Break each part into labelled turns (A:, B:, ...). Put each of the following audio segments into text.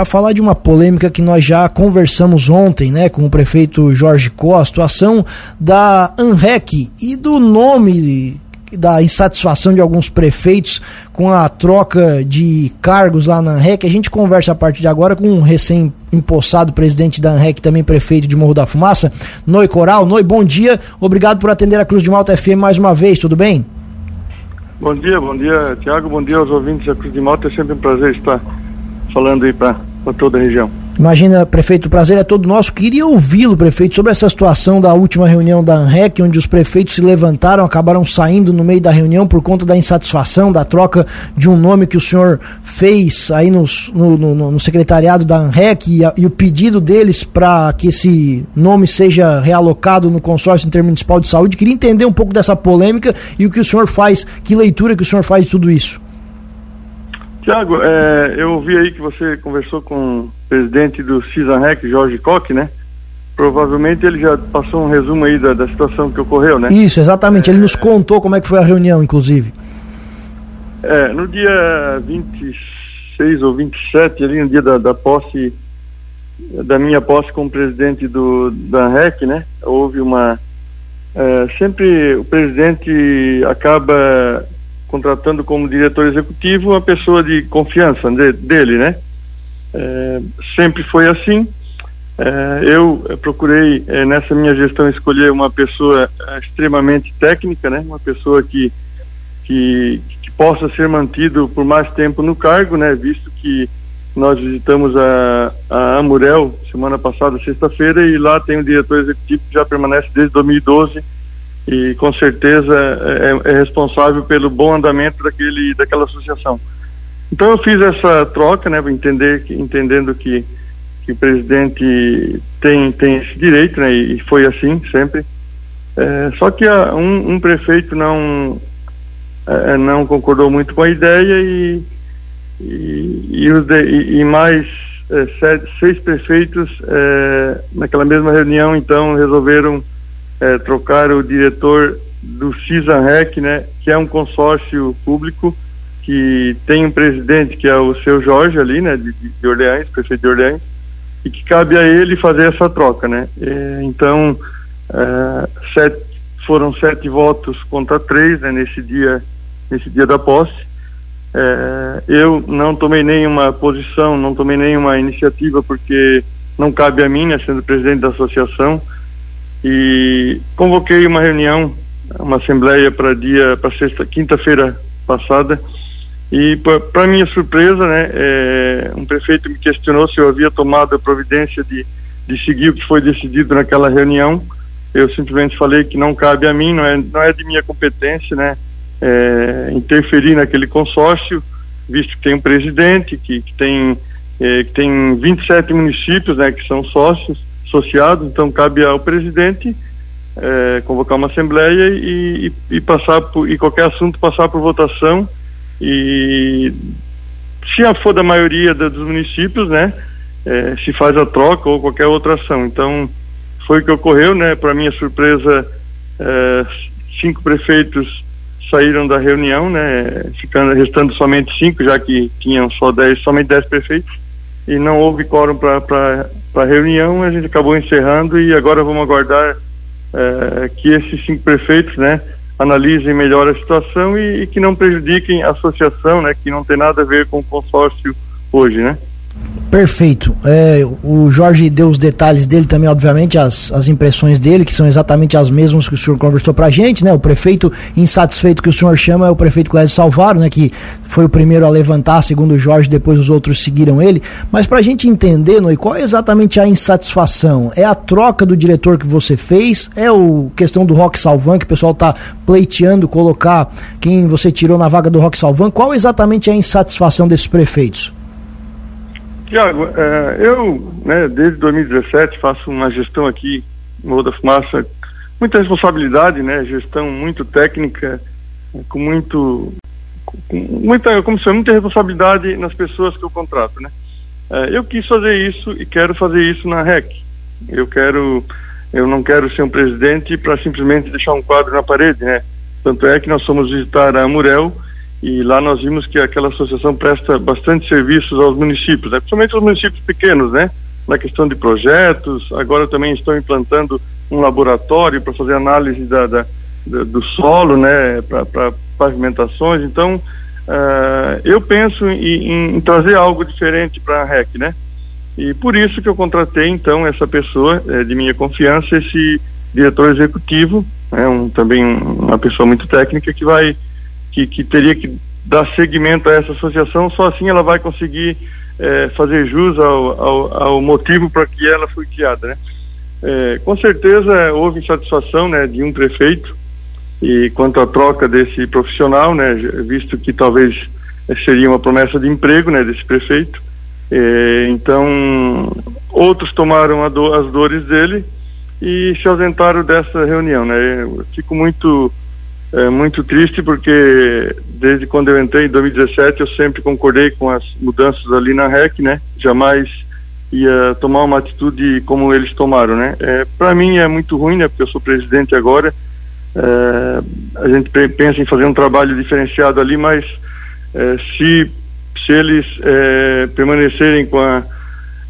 A: para falar de uma polêmica que nós já conversamos ontem, né, com o prefeito Jorge Costa, a situação da ANREC e do nome da insatisfação de alguns prefeitos com a troca de cargos lá na ANREC. A gente conversa a partir de agora com um recém-impossado presidente da ANREC, também prefeito de Morro da Fumaça, Noi Coral. Noi, bom dia. Obrigado por atender a Cruz de Malta FM mais uma vez, tudo bem?
B: Bom dia, bom dia, Tiago. Bom dia aos ouvintes da Cruz de Malta. É sempre um prazer estar falando aí para toda a região.
A: Imagina, prefeito, o prazer é todo nosso. Queria ouvi-lo, prefeito, sobre essa situação da última reunião da ANREC, onde os prefeitos se levantaram, acabaram saindo no meio da reunião por conta da insatisfação da troca de um nome que o senhor fez aí no, no, no, no secretariado da ANREC e, a, e o pedido deles para que esse nome seja realocado no consórcio intermunicipal de saúde. Queria entender um pouco dessa polêmica e o que o senhor faz, que leitura que o senhor faz de tudo isso.
B: Tiago, é, eu ouvi aí que você conversou com o presidente do CISANREC, Jorge Koch, né? Provavelmente ele já passou um resumo aí da, da situação que ocorreu, né?
A: Isso, exatamente. É, ele nos contou como é que foi a reunião, inclusive.
B: É, no dia 26 ou 27, ali no dia da, da posse, da minha posse como presidente do, da ANREC, né? Houve uma... É, sempre o presidente acaba contratando como diretor executivo uma pessoa de confiança de, dele, né? É, sempre foi assim. É, eu procurei é, nessa minha gestão escolher uma pessoa é, extremamente técnica, né? Uma pessoa que, que, que possa ser mantido por mais tempo no cargo, né? Visto que nós visitamos a, a Amurel semana passada, sexta-feira, e lá tem um diretor executivo que já permanece desde 2012 e com certeza é, é, responsável pelo bom andamento daquele, daquela associação. Então eu fiz essa troca, né, entender, entendendo que, que o presidente tem, tem esse direito, né, e foi assim sempre. É, só que a, um, um, prefeito não, é, não concordou muito com a ideia e, e, e, e mais é, sete, seis prefeitos é, naquela mesma reunião então resolveram é, trocar o diretor do CISANREC, né, que é um consórcio público que tem um presidente que é o seu Jorge ali, né, de, de Orleans, prefeito de Orleans, e que cabe a ele fazer essa troca, né. É, então, é, sete, foram sete votos contra três, né, nesse dia, nesse dia da posse. É, eu não tomei nenhuma posição, não tomei nenhuma iniciativa porque não cabe a mim, né, sendo presidente da associação, e convoquei uma reunião, uma assembleia para dia, para sexta, quinta-feira passada. E para minha surpresa, né, é, um prefeito me questionou se eu havia tomado a providência de, de seguir o que foi decidido naquela reunião. Eu simplesmente falei que não cabe a mim, não é, não é de minha competência, né, é, interferir naquele consórcio, visto que tem um presidente, que, que tem é, que tem 27 municípios, né, que são sócios associados, então cabe ao presidente é, convocar uma assembleia e, e, e, passar por, e qualquer assunto passar por votação e se for da maioria dos municípios, né, é, se faz a troca ou qualquer outra ação. Então foi o que ocorreu, né? Para minha surpresa, é, cinco prefeitos saíram da reunião, né? Ficando restando somente cinco, já que tinham só dez, somente dez prefeitos e não houve quórum para a reunião, a gente acabou encerrando e agora vamos aguardar é, que esses cinco prefeitos, né, analisem melhor a situação e, e, que não prejudiquem a associação, né, que não tem nada a ver com o consórcio hoje, né.
A: Perfeito. É, o Jorge deu os detalhes dele também, obviamente, as, as impressões dele, que são exatamente as mesmas que o senhor conversou pra gente, né? O prefeito insatisfeito que o senhor chama é o prefeito Clésio Salvaro, né? Que foi o primeiro a levantar, segundo o Jorge, depois os outros seguiram ele. Mas pra gente entender, Noi, qual é exatamente a insatisfação? É a troca do diretor que você fez? É o questão do Rock Salvan, que o pessoal tá pleiteando colocar quem você tirou na vaga do Rock Salvan? Qual exatamente é a insatisfação desses prefeitos?
B: Tiago, é, eu, né, desde 2017 faço uma gestão aqui no Morro da Fumaça, muita responsabilidade, né, gestão muito técnica, com muito, com muita, como se muita responsabilidade nas pessoas que eu contrato, né. É, eu quis fazer isso e quero fazer isso na REC. Eu quero, eu não quero ser um presidente para simplesmente deixar um quadro na parede, né. Tanto é que nós fomos visitar a Murel e lá nós vimos que aquela associação presta bastante serviços aos municípios, né? principalmente aos municípios pequenos, né? Na questão de projetos, agora também estão implantando um laboratório para fazer análise da, da, da, do solo, né? Para pavimentações. Então, uh, eu penso em, em, trazer algo diferente para a REC, né? E por isso que eu contratei, então, essa pessoa é, de minha confiança, esse diretor executivo, né? Um, também uma pessoa muito técnica que vai que, que teria que dar seguimento a essa associação, só assim ela vai conseguir é, fazer jus ao, ao, ao motivo para que ela foi criada, né? É, com certeza houve insatisfação, né, de um prefeito e quanto à troca desse profissional, né, visto que talvez seria uma promessa de emprego, né, desse prefeito. É, então outros tomaram do, as dores dele e se ausentaram dessa reunião, né? Eu fico muito é muito triste porque desde quando eu entrei em 2017 eu sempre concordei com as mudanças ali na REC, né? Jamais ia tomar uma atitude como eles tomaram, né? É, para mim é muito ruim, né? Porque eu sou presidente agora. É, a gente pensa em fazer um trabalho diferenciado ali, mas é, se se eles é, permanecerem com a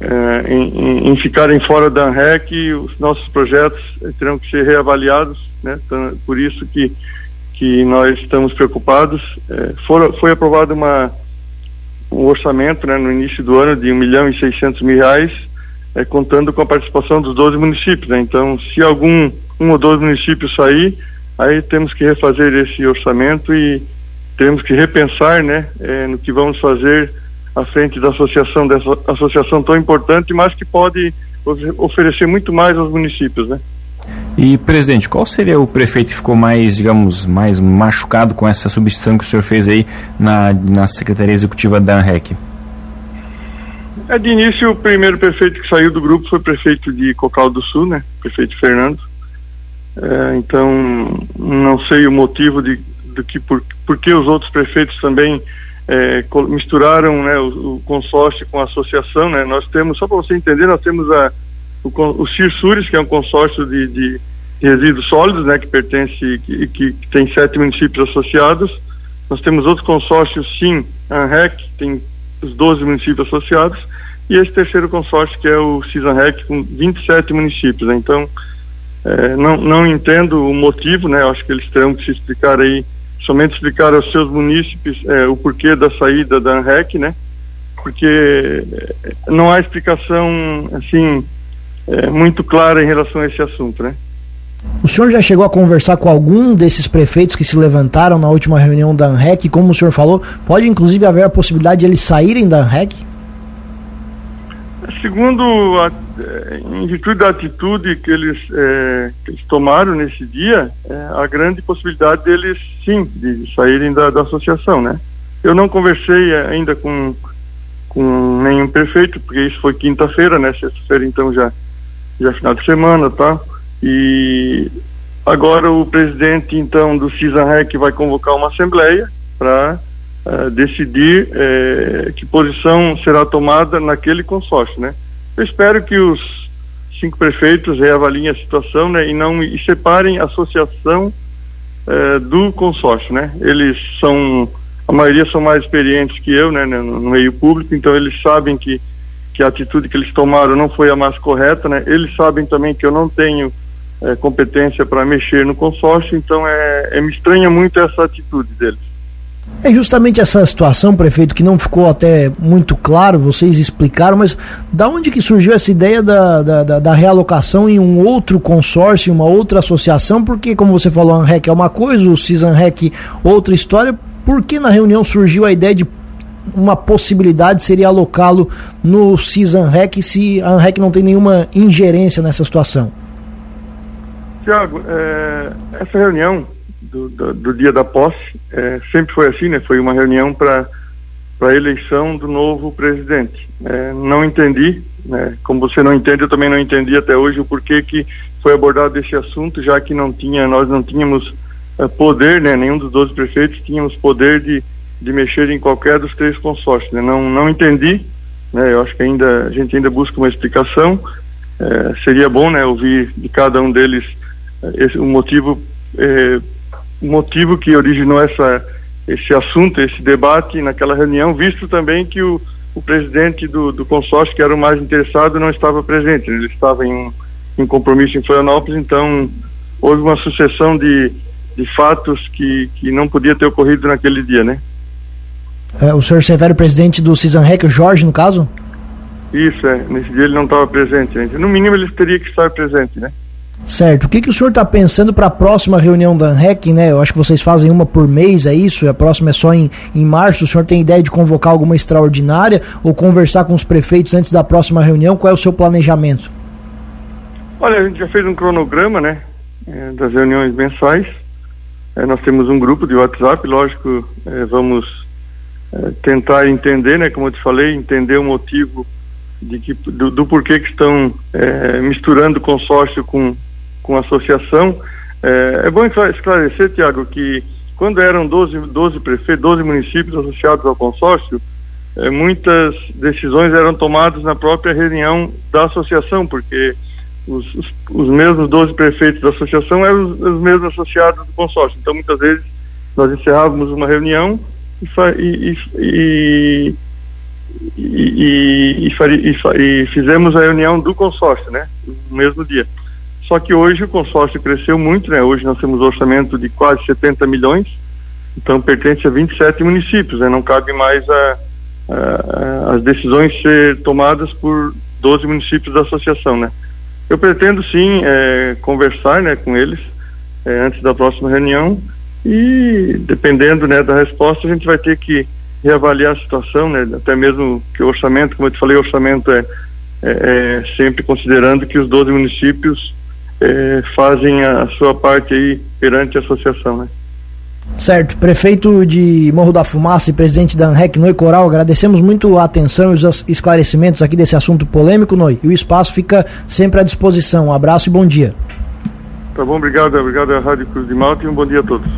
B: é, em, em, ficarem fora da ANREC, os nossos projetos terão que ser reavaliados, né? Então, por isso que que nós estamos preocupados. É, for, foi aprovado uma, um orçamento né, no início do ano de 1 milhão e 600 mil reais, é, contando com a participação dos 12 municípios. Né? Então, se algum um ou dois municípios sair, aí temos que refazer esse orçamento e temos que repensar né, é, no que vamos fazer à frente da associação, dessa associação tão importante, mas que pode oferecer muito mais aos municípios. Né?
C: E, presidente, qual seria o prefeito que ficou mais, digamos, mais machucado com essa substituição que o senhor fez aí na, na Secretaria Executiva da ANREC?
B: É, de início, o primeiro prefeito que saiu do grupo foi o prefeito de Cocal do Sul, né? Prefeito Fernando. É, então, não sei o motivo de, de que, por, por que os outros prefeitos também é, misturaram né, o, o, consórcio com a associação, né? Nós temos, só para você entender, nós temos a o, o CIRSURES, que é um consórcio de, de, resíduos sólidos, né, que pertence, que, que, que, tem sete municípios associados. Nós temos outros consórcios, sim, ANREC, tem os 12 municípios associados, e esse terceiro consórcio, que é o CISANREC, com 27 municípios. Né? Então, é, não, não entendo o motivo, né? Acho que eles terão que se explicar aí, somente explicar aos seus munícipes é, o porquê da saída da ANREC, né? Porque não há explicação, assim, é, muito clara em relação a esse assunto, né?
A: O senhor já chegou a conversar com algum desses prefeitos que se levantaram na última reunião da ANREC? Como o senhor falou, pode inclusive haver a possibilidade de eles saírem da ANREC?
B: Segundo, a, é, em virtude da atitude que eles, é, que eles tomaram nesse dia, é, a grande possibilidade deles, sim, de saírem da, da associação, né? Eu não conversei ainda com, com nenhum prefeito, porque isso foi quinta-feira, né? Sexta-feira, então já já final de semana, tá? E agora o presidente, então, do CISANREC vai convocar uma assembleia para uh, eh, decidir uh, que posição será tomada naquele consórcio, né? Eu espero que os cinco prefeitos reavaliem a situação, né? E não e separem a associação uh, do consórcio, né? Eles são a maioria são mais experientes que eu, né, no, no meio público, então eles sabem que que a atitude que eles tomaram não foi a mais correta, né? Eles sabem também que eu não tenho é, competência para mexer no consórcio, então é, é, me estranha muito essa atitude deles.
A: É justamente essa situação, prefeito, que não ficou até muito claro, vocês explicaram, mas da onde que surgiu essa ideia da, da, da, da realocação em um outro consórcio, uma outra associação? Porque, como você falou, a ANREC é uma coisa, o CISANREC outra história. Por que na reunião surgiu a ideia de uma possibilidade seria alocá-lo no CIS-ANREC se a ANREC não tem nenhuma ingerência nessa situação?
B: Tiago, é, essa reunião do, do, do, dia da posse é, sempre foi assim, né? Foi uma reunião para a eleição do novo presidente. É, não entendi, né? como você não entende, eu também não entendi até hoje o porquê que foi abordado esse assunto, já que não tinha, nós não tínhamos é, poder, né? Nenhum dos 12 prefeitos tínhamos poder de de mexer em qualquer dos três consórcios. Né? Não, não entendi, né? eu acho que ainda a gente ainda busca uma explicação. É, seria bom né, ouvir de cada um deles é, o motivo é, o motivo que originou essa esse assunto, esse debate naquela reunião, visto também que o, o presidente do, do consórcio, que era o mais interessado, não estava presente. Ele estava em, em compromisso em Florianópolis, então houve uma sucessão de, de fatos que, que não podia ter ocorrido naquele dia, né?
A: É, o senhor Severo, presidente do CISANREC, o Jorge, no caso?
B: Isso, é. Nesse dia ele não estava presente. No mínimo ele teria que estar presente, né?
A: Certo. O que, que o senhor está pensando para a próxima reunião da ANREC, né? Eu acho que vocês fazem uma por mês, é isso? A próxima é só em, em março. O senhor tem ideia de convocar alguma extraordinária ou conversar com os prefeitos antes da próxima reunião? Qual é o seu planejamento?
B: Olha, a gente já fez um cronograma, né? É, das reuniões mensais. É, nós temos um grupo de WhatsApp, lógico, é, vamos tentar entender, né? Como eu te falei, entender o motivo de que, do, do porquê que estão é, misturando consórcio com, com associação. É, é bom esclarecer, Tiago, que quando eram 12, 12 prefeitos, 12 municípios associados ao consórcio, é, muitas decisões eram tomadas na própria reunião da associação, porque os, os, os mesmos 12 prefeitos da associação eram os, os, mesmos associados do consórcio. Então, muitas vezes, nós encerrávamos uma reunião e, e, e, e, fizemos a reunião do consórcio, né? No mesmo dia. Só que hoje o consórcio cresceu muito, né? Hoje nós temos um orçamento de quase 70 milhões, então pertence a 27 municípios, né? Não cabe mais a, a, a, as decisões ser tomadas por 12 municípios da associação, né? Eu pretendo sim é, conversar, né, com eles é, antes da próxima reunião e dependendo, né, da resposta a gente vai ter que reavaliar a situação, né? Até mesmo que o orçamento, como eu te falei, o orçamento é, é, é sempre considerando que os 12 municípios é, fazem a sua parte aí perante a associação, né?
A: Certo. Prefeito de Morro da Fumaça e presidente da ANREC, Noi Coral, agradecemos muito a atenção e os esclarecimentos aqui desse assunto polêmico, Noi. E o espaço fica sempre à disposição. Um abraço e bom dia.
B: Tá bom, obrigado. Obrigado à Rádio Cruz de Malta e um bom dia a todos.